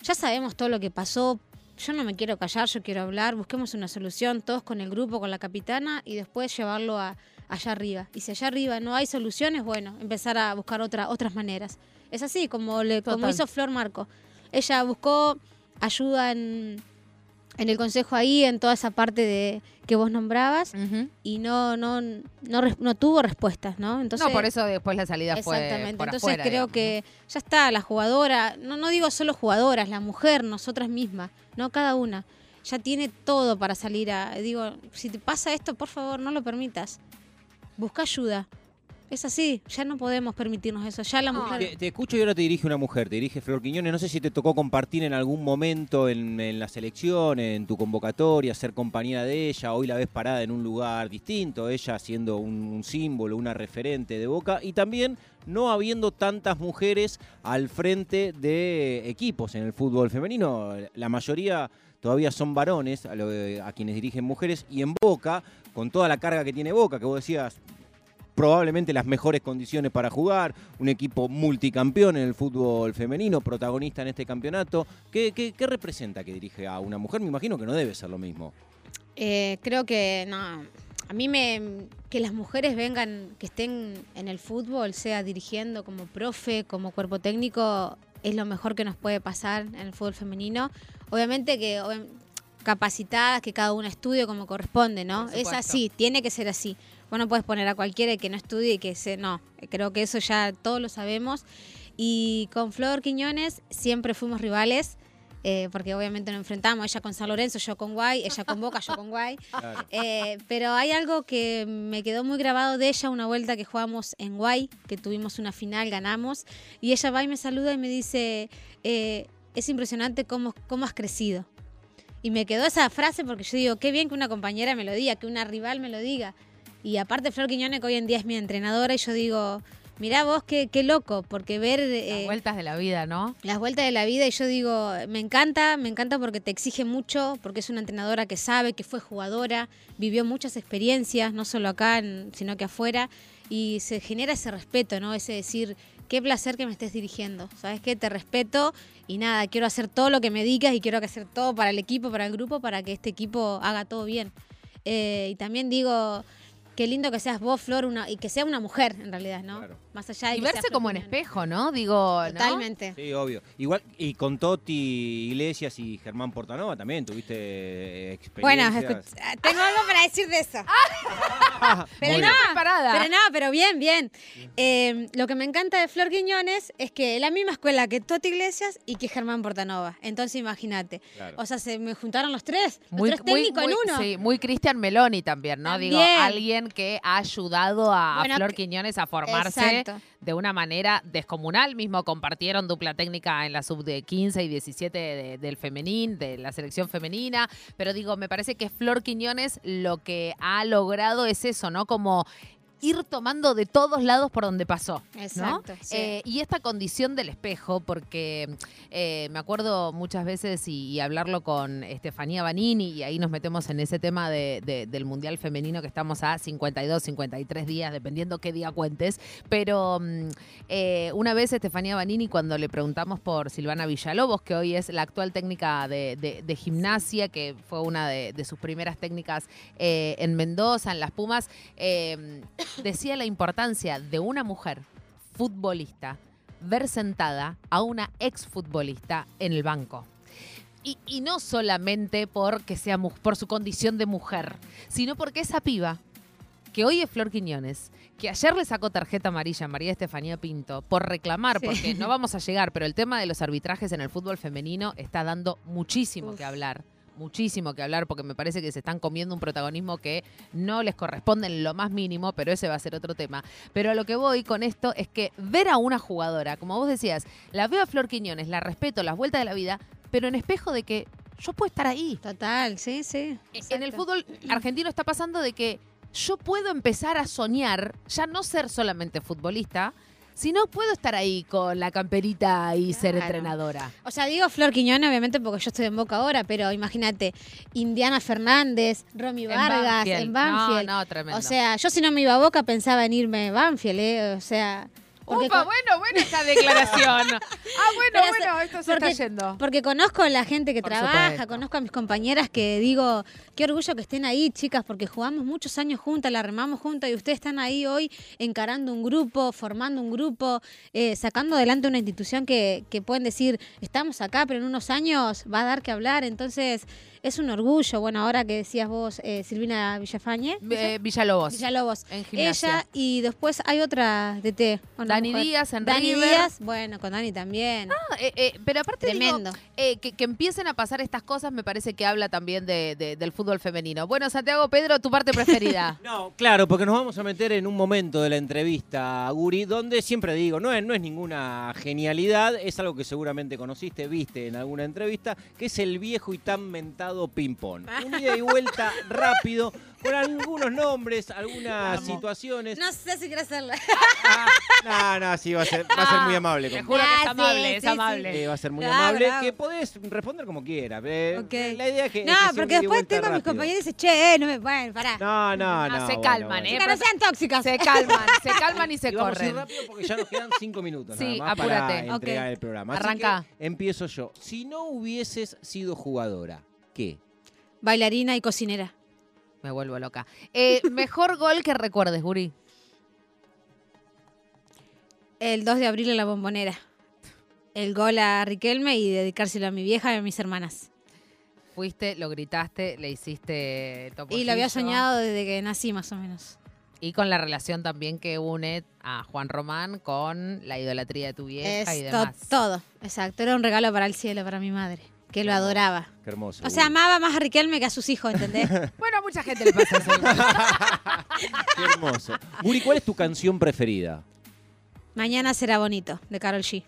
ya sabemos todo lo que pasó, yo no me quiero callar, yo quiero hablar, busquemos una solución, todos con el grupo, con la capitana y después llevarlo a, allá arriba. Y si allá arriba no hay soluciones, bueno, empezar a buscar otra, otras maneras. Es así, como, le, como hizo Flor Marco. Ella buscó ayuda en, en el consejo ahí, en toda esa parte de que vos nombrabas y no no no, no tuvo respuestas, ¿no? Entonces
no, por eso después la salida fue
Exactamente.
por
Entonces
afuera,
creo que ya está, la jugadora, no, no digo solo jugadoras, la mujer, nosotras mismas, no cada una, ya tiene todo para salir a. Digo, si te pasa esto, por favor, no lo permitas. Busca ayuda. Es así, ya no podemos permitirnos eso. Ya la
No,
mujer.
Te, te escucho y ahora te dirige una mujer, te dirige Flor Quiñones. No sé si te tocó compartir en algún momento en, en la selección, en tu convocatoria, ser compañera de ella. Hoy la ves parada en un lugar distinto, ella siendo un, un símbolo, una referente de Boca. Y también no habiendo tantas mujeres al frente de equipos en el fútbol femenino. La mayoría todavía son varones a, lo- a quienes dirigen mujeres. Y en Boca con toda la carga que tiene Boca, que vos decías, probablemente las mejores condiciones para jugar, un equipo multicampeón en el fútbol femenino, protagonista en este campeonato. ¿Qué, qué- qué representa que dirige a una mujer? Me imagino que no debe ser lo mismo.
Eh, creo que no. A mí me que las mujeres vengan, que estén en el fútbol, sea dirigiendo como profe, como cuerpo técnico, es lo mejor que nos puede pasar en el fútbol femenino. Obviamente que capacitadas, que cada una estudie como corresponde, ¿no? Es así, tiene que ser así. Vos no puedes poner a cualquiera que no estudie y que se. No, creo que eso ya todos lo sabemos. Y con Flor Quiñones siempre fuimos rivales. eh, porque obviamente nos enfrentamos, ella con San Lorenzo, yo con Guay, ella con Boca, yo con Guay.
Claro.
Eh, pero hay algo que me quedó muy grabado de ella, una vuelta que jugamos en Guay, que tuvimos una final, ganamos, y ella va y me saluda y me dice, eh, es impresionante cómo, cómo has crecido. Y me quedó esa frase porque yo digo, qué bien que una compañera me lo diga, que una rival me lo diga. Y aparte Flor Quiñones, que hoy en día es mi entrenadora, y yo digo, mirá vos qué, qué loco, porque ver...
Las
eh,
vueltas de la vida, ¿no?
las vueltas de la vida y yo digo, me encanta, me encanta porque te exige mucho, porque es una entrenadora que sabe, que fue jugadora, vivió muchas experiencias, no solo acá, sino que afuera, y se genera ese respeto, ¿no? Ese decir, qué placer que me estés dirigiendo, ¿sabes qué? Te respeto y nada, quiero hacer todo lo que me digas y quiero hacer todo para el equipo, para el grupo, para que este equipo haga todo bien. Eh, y también digo, qué lindo que seas vos, Flor, una, y que sea una mujer en realidad, ¿no?
Claro.
Más allá de
Y
que
verse como en espejo, ¿no? Digo, ¿no?
Totalmente.
Sí, obvio. Igual, y con Toti Iglesias y Germán Portanova también tuviste eh,
Bueno,
experiencias.
escuch- tengo algo para decir de eso. pero
Muy
no,
preparada.
pero no, pero bien, bien. Eh, lo que me encanta de Flor Quiñones es que es la misma escuela que Toti Iglesias y que Germán Portanova. Entonces imagínate.
Claro.
O sea, se me juntaron los tres,
Muy,
los tres
muy-
técnicos
muy-
en uno.
Sí, muy Cristian Meloni también, ¿no? Digo,
También.
Alguien que ha ayudado a, Flor Quiñones a formarse
Exacto.
de una manera descomunal. Mismo compartieron dupla técnica en la sub de 15 y 17 de- del femenín, de la selección femenina. Pero digo, me parece que Flor Quiñones lo que ha logrado es eso, ¿no? Como ir tomando de todos lados por donde pasó. ¿no?
Exacto, sí.
Eh, y esta condición del espejo, porque eh, me acuerdo muchas veces y, y hablarlo con Estefanía Banini, y ahí nos metemos en ese tema de- de- del Mundial Femenino que estamos a 52, 53 días, dependiendo qué día cuentes. Pero mm, eh, una vez Estefanía Banini, cuando le preguntamos por Silvana Villalobos, que hoy es la actual técnica de, gimnasia, que fue una de, sus primeras técnicas en Mendoza, en Las Pumas, decía la importancia de una mujer futbolista ver sentada a una exfutbolista en el banco. Y, y no solamente porque sea por su condición de mujer, sino porque esa piba, que hoy es Flor Quiñones, que ayer le sacó tarjeta amarilla a María Estefanía Pinto por reclamar,
Sí.
porque no vamos a llegar, pero el tema de los arbitrajes en el fútbol femenino está dando muchísimo
Uf.
que hablar. Muchísimo que hablar porque me parece que se están comiendo un protagonismo que no les corresponde en lo más mínimo, pero ese va a ser otro tema. Pero a lo que voy con esto es que ver a una jugadora, como vos decías, la veo a Flor Quiñones, la respeto, las vueltas de la vida, pero en espejo de que yo puedo estar ahí.
Total, sí, sí.
En el fútbol argentino está pasando de que yo puedo empezar a soñar, ya no ser solamente futbolista, sino puedo estar ahí con la camperita y ser entrenadora.
O sea, digo Flor Quiñones, obviamente, porque yo estoy en Boca ahora, pero imagínate, Indiana Fernández, Romy Vargas, en Banfield.
No, no, tremendo.
O sea, yo si no me iba a Boca pensaba en irme a Banfield, ¿eh? O sea... porque
Upa,
con-
bueno, bueno esta declaración. ah, bueno,
Pero
bueno, esto se
porque-
está yendo.
Porque conozco a la gente que
Por
trabaja,
supuesto.
conozco a mis compañeras que digo, qué orgullo que estén ahí, chicas, porque jugamos muchos años juntas, la remamos juntas y ustedes están ahí hoy encarando un grupo, formando un grupo, eh, sacando adelante una institución que, que pueden decir, estamos acá, pero en unos años va a dar que hablar. Entonces, es un orgullo. Bueno, ahora que decías vos, eh, Silvina Villafañe.
Eh, Villalobos.
Villalobos.
En gimnasia.
Ella y después hay otra DT. una
Dani
mujer.
Díaz en
Dani
River.
Díaz, bueno, con Dani también.
Ah, eh, eh, pero aparte
Tremendo.
eh, que, que empiecen a pasar estas cosas me parece que habla también de- de- del fútbol femenino. Bueno, Santiago Pedro, tu parte preferida.
No, claro, porque nos vamos a meter en un momento de la entrevista, Guri, donde siempre digo, no es, no es ninguna genialidad, es algo que seguramente conociste, viste en alguna entrevista, que es el viejo y tan mentado estado ping-pong. Un ida y vuelta rápido, con algunos nombres, algunas situaciones.
No sé si quiero hacerla.
Ah, no, no, sí, va a ser, va a ser muy amable.
Te
con-
juro que
Ah,
es
sí,
amable, es
sí, sí.
amable.
Eh, va a ser muy
Claro,
amable.
claro.
Que podés responder como quieras. eh.
Ok.
La idea es que.
No,
que sea
porque
un ida y
después
vuelta
tengo a mis
rápido.
compañeros y dicen, che, eh, no me. Bueno, pará.
No, no,
No,
no.
se
bueno,
calman,
bueno.
¿eh?
Chicas, no sean tóxicas.
Se calman, se calman y se
Y vamos a ir
corren.
rápido porque ya nos quedan cinco minutos
Sí,
nada más para
apúrate.
entregar
Ok.
el programa. Así
Arranca.
que empiezo yo. Si no hubieses sido jugadora, ¿qué?
Bailarina y cocinera.
Me vuelvo loca. Eh, mejor gol que recuerdes, Guri.
El 2 de abril en la bombonera. El gol a Riquelme y dedicárselo a mi vieja y a mis hermanas.
Fuiste, lo gritaste, le hiciste topollillo.
Y lo había soñado desde que nací, más o menos.
Y con la relación también que une a Juan Román con la idolatría de tu vieja y
Es
demás.
todo, exacto. Era un regalo para el cielo, para mi madre, que lo adoraba.
Qué hermoso.
O sea, amaba más a Riquelme que a sus hijos, ¿entendés?
Bueno, a mucha gente le pasa eso.
Qué hermoso. Guri, ¿cuál es tu canción preferida?
Mañana será bonito, de Carol G.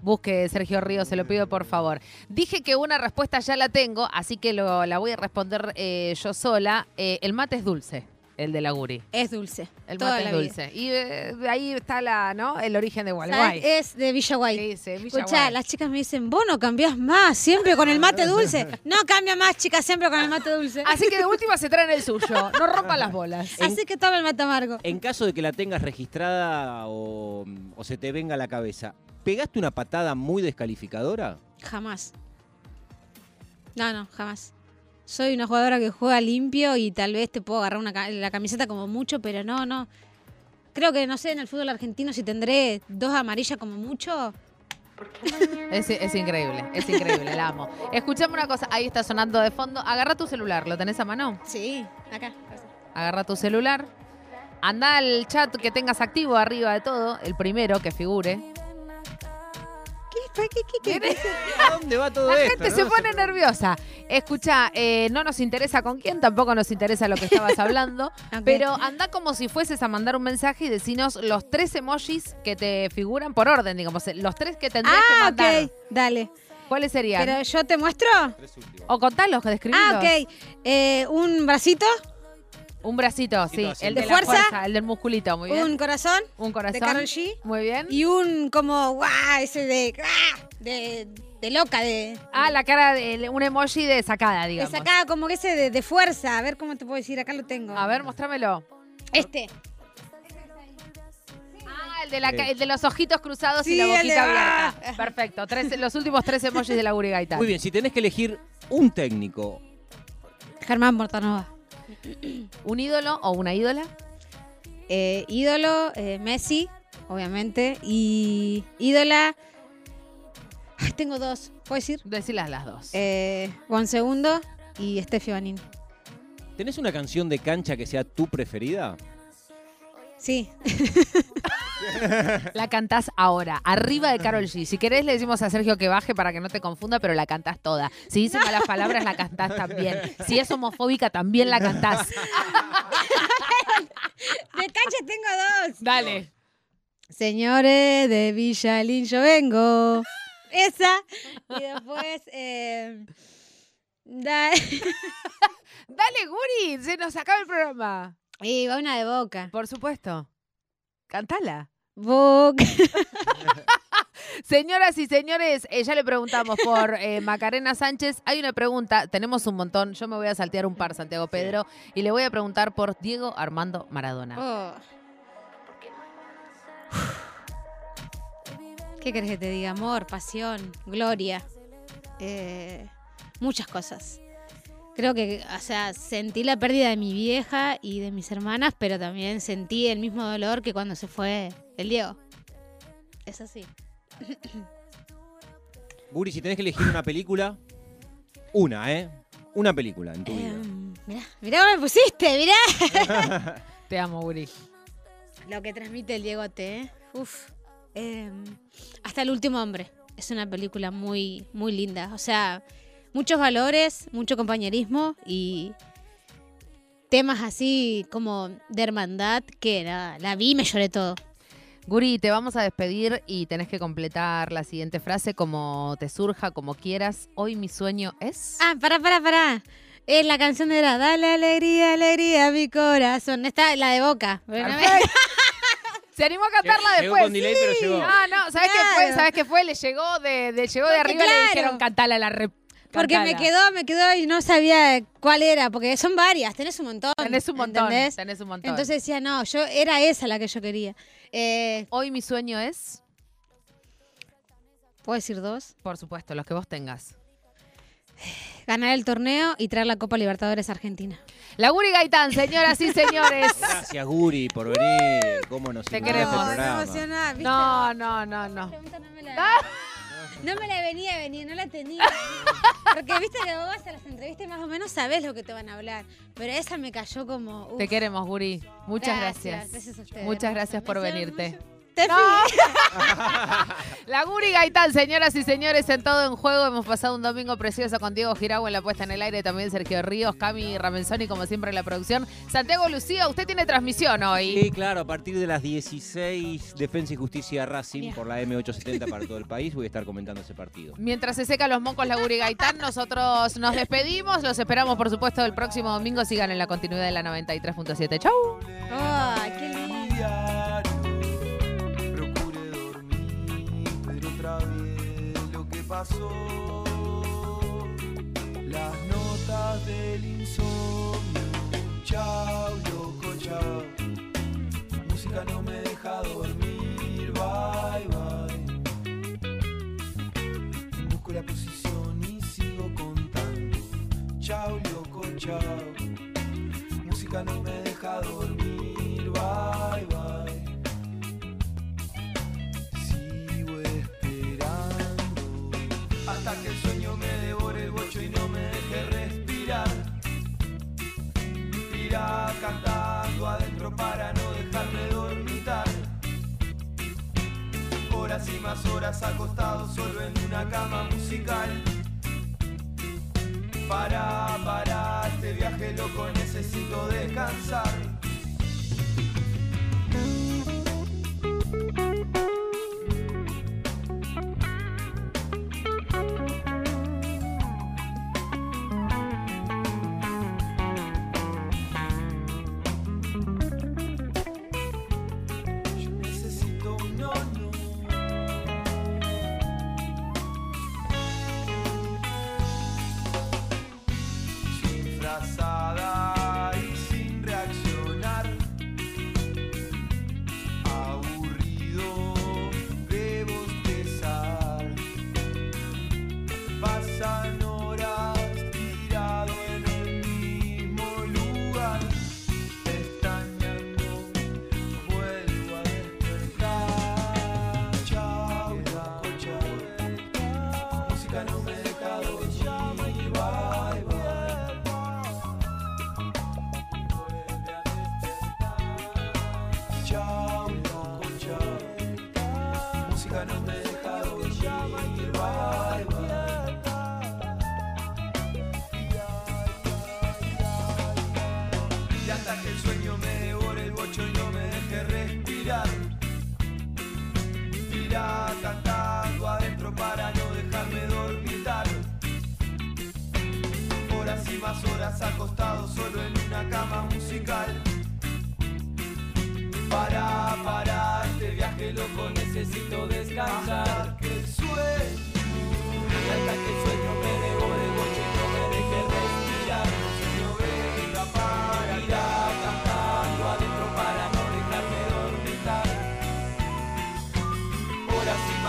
Busque Sergio Río, se lo pido por favor. Dije que una respuesta ya la tengo, así que lo- la voy a responder eh, yo sola. Eh, el mate es dulce, el de la Guri.
Es dulce.
El
toda
mate
la
es
vida.
dulce. Y eh, de ahí está la, ¿no? el origen de. Gualeguay.
Es de Villa Guay.
¿Qué dice? Villa
Escuchá,
Guay.
las chicas me dicen, vos no cambiás más, siempre con el mate dulce. No cambia más, chicas, siempre con el mate dulce.
Así que de última se traen el suyo. No rompan las bolas.
Así que toma el mate amargo.
En caso de que la tengas registrada o, o se te venga a la cabeza, ¿pegaste una patada muy descalificadora?
Jamás. No, no, jamás. Soy una jugadora que juega limpio y tal vez te puedo agarrar una, la camiseta como mucho, pero no, no. Creo que, no sé, en el fútbol argentino si tendré dos amarillas como mucho.
Es, es increíble, es increíble, la amo. Escuchame una cosa, ahí está sonando de fondo. Agarra tu celular, ¿lo tenés a mano?
Sí, acá.
Agarra tu celular. Anda al chat que tengas activo arriba de todo, el primero que figure.
¿Qué, qué, qué, qué?
¿A dónde va todo
La
esto?
gente
no?
se pone nerviosa. Escucha, eh, no nos interesa con quién, tampoco nos interesa lo que estabas hablando, pero anda como si fueses a mandar un mensaje y decinos los tres emojis que te figuran por orden, digamos, los tres que tendrías que
Ah,
mandar.
ok, dale.
¿Cuáles serían?
Pero yo te muestro.
O contalos, describirlos.
Ah, ok. Eh, un bracito,
Un bracito, sí. El
¿De
de, la
fuerza?
el del musculito, muy bien.
un corazón
Un corazón.
de Karol G.
Muy bien.
Y un como, guau, ese de, guau, de, de loca, de,
Ah, la cara de un emoji de sacada,
de
digamos.
sacada, como que ese de, de fuerza. A ver cómo te puedo decir, acá lo tengo.
A ver, mostrámelo.
Este.
Ah, el de, la, ca- el de los ojitos cruzados y la
de-
boquita
ah.
abierta. Perfecto. Tres, los últimos tres emojis de la Guri Gaitán.
Muy bien, si tenés que elegir un técnico,
Germán Mortanova.
¿Un ídolo o una ídola?
Eh, ídolo, eh, Messi, obviamente. Y ídola. Ay, tengo dos. ¿Puedo decir?
Decilas las dos.
Eh, Juan Segundo y Steffi Banin.
¿tenés una canción de cancha que sea tu preferida?
Sí.
La cantás ahora, arriba de Carol G. Si querés, le decimos a Sergio que baje para que no te confunda, pero la cantás toda. Si dice malas palabras, la cantás también. Si es homofóbica, también la cantás.
De cancha tengo dos.
Dale.
Señores de Villalín, yo vengo. Esa. Y después. eh, da-
Dale, Guri, se nos acaba el programa.
y va una de boca.
Por supuesto. Cantala.
Boca.
Señoras y señores, eh, ya le preguntamos por eh, Macarena Sánchez. Hay una pregunta, tenemos un montón. Yo me voy a saltear un par, Santiago Pedro, y le voy a preguntar por Diego Armando Maradona.
Oh. ¿Qué querés que te diga? Amor, pasión, gloria. eh, muchas cosas. Creo que, o sea, sentí la pérdida de mi vieja y de mis hermanas, pero también sentí el mismo dolor que cuando se fue el Diego. Es así.
Guri, si tenés que elegir una película, una, ¿eh? Una película en tu vida.
Em, mirá, mirá cómo me pusiste, mirá.
Te amo, Guri.
Lo que transmite el Diego T. ¿eh? Uf. Em, hasta el último hombre. Es una película muy, muy linda. O sea, muchos valores, mucho compañerismo y temas así como de hermandad que nada, la vi y me lloré todo.
Guri, te vamos a despedir y tenés que completar la siguiente frase como te surja, como quieras. Hoy mi sueño es.
Ah, pará, pará, pará. Es la canción de la Dale alegría, alegría a mi corazón. Esta la de Boca.
Se animó a cantarla
Llegó
después.
con delay, pero llegó.
Ah, no, ¿sabes qué fue? ¿Sabes qué fue? Le llegó de, de- llegó de
Porque
arriba y le dijeron cantala la re.
Porque me
cantala".
quedó, me quedó y no sabía cuál era, porque son varias, tenés un montón.
Tenés un montón.
¿entendés?
Tenés un montón.
Entonces decía, no, yo era esa la que yo quería. Eh,
hoy mi sueño es,
¿Puedo decir dos?
por supuesto, los que vos tengas.
Ganar el torneo y traer la Copa Libertadores a Argentina.
La Guri Gaitán, señoras y señores.
Gracias, Guri, por venir. ¿Cómo nos
Te queremos.
programa?
¿viste?
No, no, no, no.
pregunta no me la, no me la venía a venir, no la tenía. Porque viste que vos vas a las entrevistas y más o menos sabés lo que te van a hablar. Pero esa me cayó como. uf,
Te queremos, Guri. Muchas gracias.
Gracias a ustedes.
Muchas gracias por venirte.
mucho- Te
No. La Guri Gaitán, señoras y señores, en todo en juego. Hemos pasado un domingo precioso con Diego Girau en la puesta en el aire, también Sergio Ríos, Cami Ramenzoni, como siempre en la producción. Santiago Lucía, usted tiene transmisión hoy.
Sí, claro, a partir de las 16, Defensa y Justicia Racing por la M870 para todo el país. Voy a estar comentando ese partido.
Mientras se secan los mocos la Guri Gaitán, nosotros nos despedimos. Los esperamos, por supuesto, el próximo domingo. Sigan en la continuidad de la 93.7. Chau.
Ay, qué lindo.
Pasó. Las notas del insomnio. Chao, loco, chao. Música no me deja dormir. Bye, bye. Busco la posición y sigo contando. Chao, loco, chao. Música no me deja dormir. Cantando adentro para no dejarme dormitar. Horas y más horas acostado solo en una cama musical. Para, para, este viaje loco necesito descansar.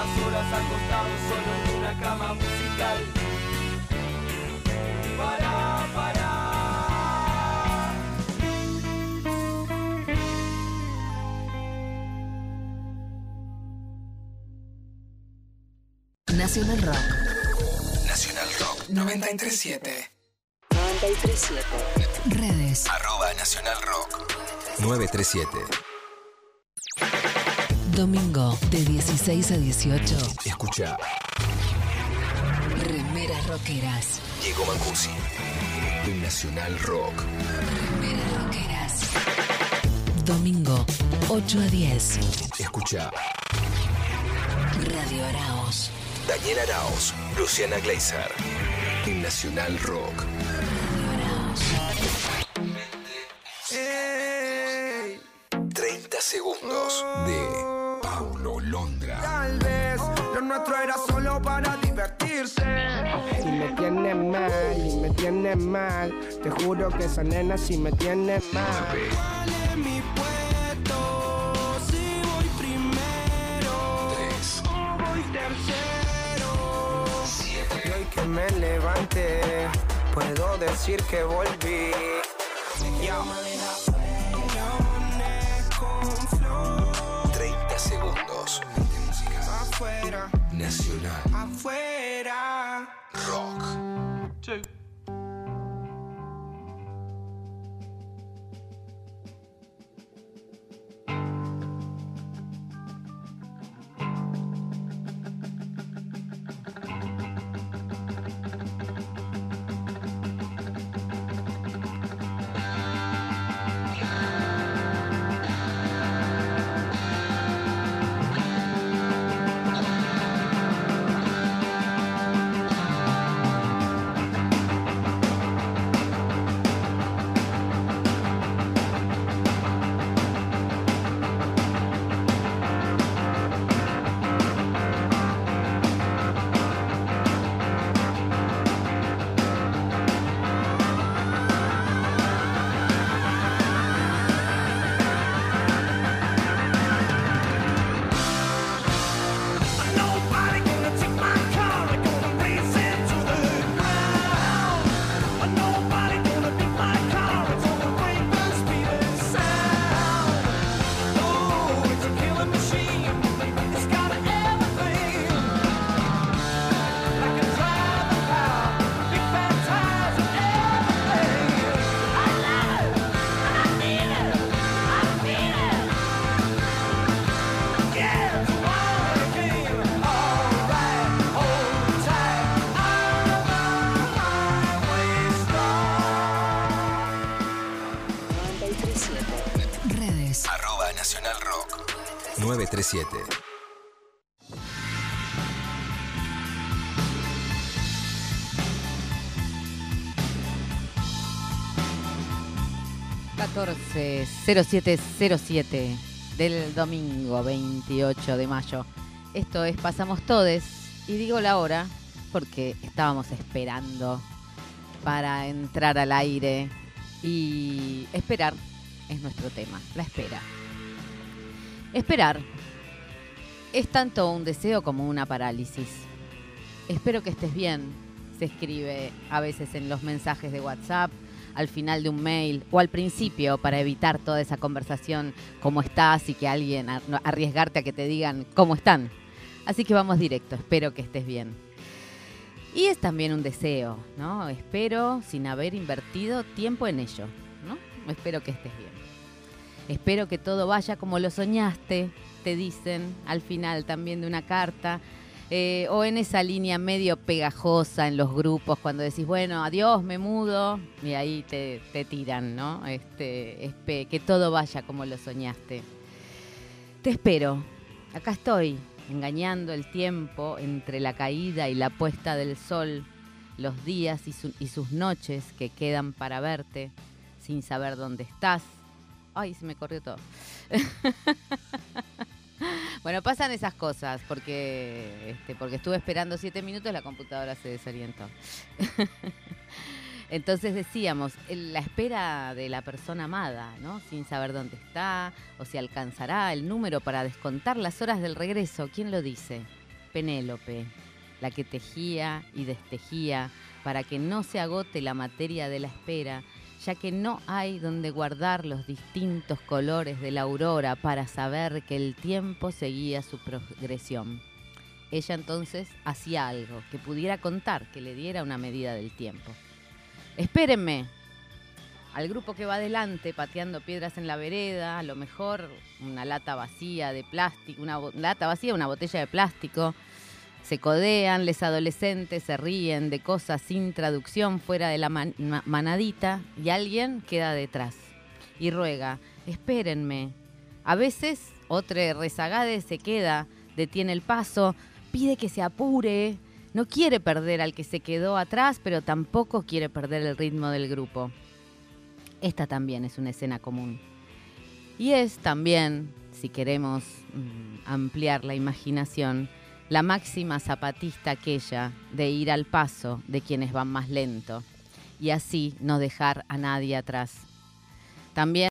Horas acostado solo en una cama musical. Para, para.
Nacional Rock.
Nacional Rock 937.
937. Redes.
Arroba Nacional Rock 937.
Domingo de 16 a 18.
Escucha
Remeras rockeras.
Diego Mancusi en Nacional Rock.
Remeras rockeras. Domingo, 8 a 10.
Escucha.
Radio Araos.
Daniel Arauz, Luciana Gleiser. En Nacional Rock.
Me tienes mal y me tienes mal, te juro que esa nena si me tiene mal.
¿Cuál es mi puesto? Si voy primero
3,
o voy tercero.
7,
Y hoy que me levante, puedo decir que volví.
Flor
30 segundos.
Afuera,
Nacional
afuera.
Rock.
Nobody
937.
catorce 0707 del domingo 28 de mayo. Esto es Pasamos Todes y digo la hora porque estábamos esperando para entrar al aire y esperar es nuestro tema, la espera. Esperar es tanto un deseo como una parálisis. Espero que estés bien, se escribe a veces en los mensajes de WhatsApp, al final de un mail o al principio para evitar toda esa conversación, cómo estás y que alguien arriesgarte a que te digan cómo están. Así que vamos directo, espero que estés bien. Y es también un deseo, ¿no? Espero sin haber invertido tiempo en ello, ¿no? Espero que estés bien. Espero que todo vaya como lo soñaste, te dicen al final también de una carta. eh, o en esa línea medio pegajosa en los grupos, cuando decís, bueno, adiós, me mudo, y ahí te, tiran, ¿no? Este, que todo vaya como lo soñaste. Te espero, acá estoy, engañando el tiempo entre la caída y la puesta del sol, los días y, y sus noches que quedan para verte, sin saber dónde estás. Ay, se me corrió todo. bueno, pasan esas cosas porque, este, porque estuve esperando siete minutos, la computadora se desorientó. Entonces decíamos, la espera de la persona amada, ¿no? Sin saber dónde está o si alcanzará el número para descontar las horas del regreso. ¿Quién lo dice? Penélope, la que tejía y destejía para que no se agote la materia de la espera, ya que no hay donde guardar los distintos colores de la aurora para saber que el tiempo seguía su progresión. Ella entonces hacía algo que pudiera contar, que le diera una medida del tiempo. Espérenme. Al grupo que va adelante pateando piedras en la vereda, a lo mejor una lata vacía de plástico, una lata vacía, una botella de plástico. Se codean, les adolescentes se ríen de cosas sin traducción fuera de la man- ma- manadita y alguien queda detrás y ruega, espérenme. A veces, otro rezagade se queda, detiene el paso, pide que se apure, no quiere perder al que se quedó atrás, pero tampoco quiere perder el ritmo del grupo. Esta también es una escena común. Y es también, si queremos mm, ampliar la imaginación, la máxima zapatista aquella de ir al paso de quienes van más lento y así no dejar a nadie atrás. También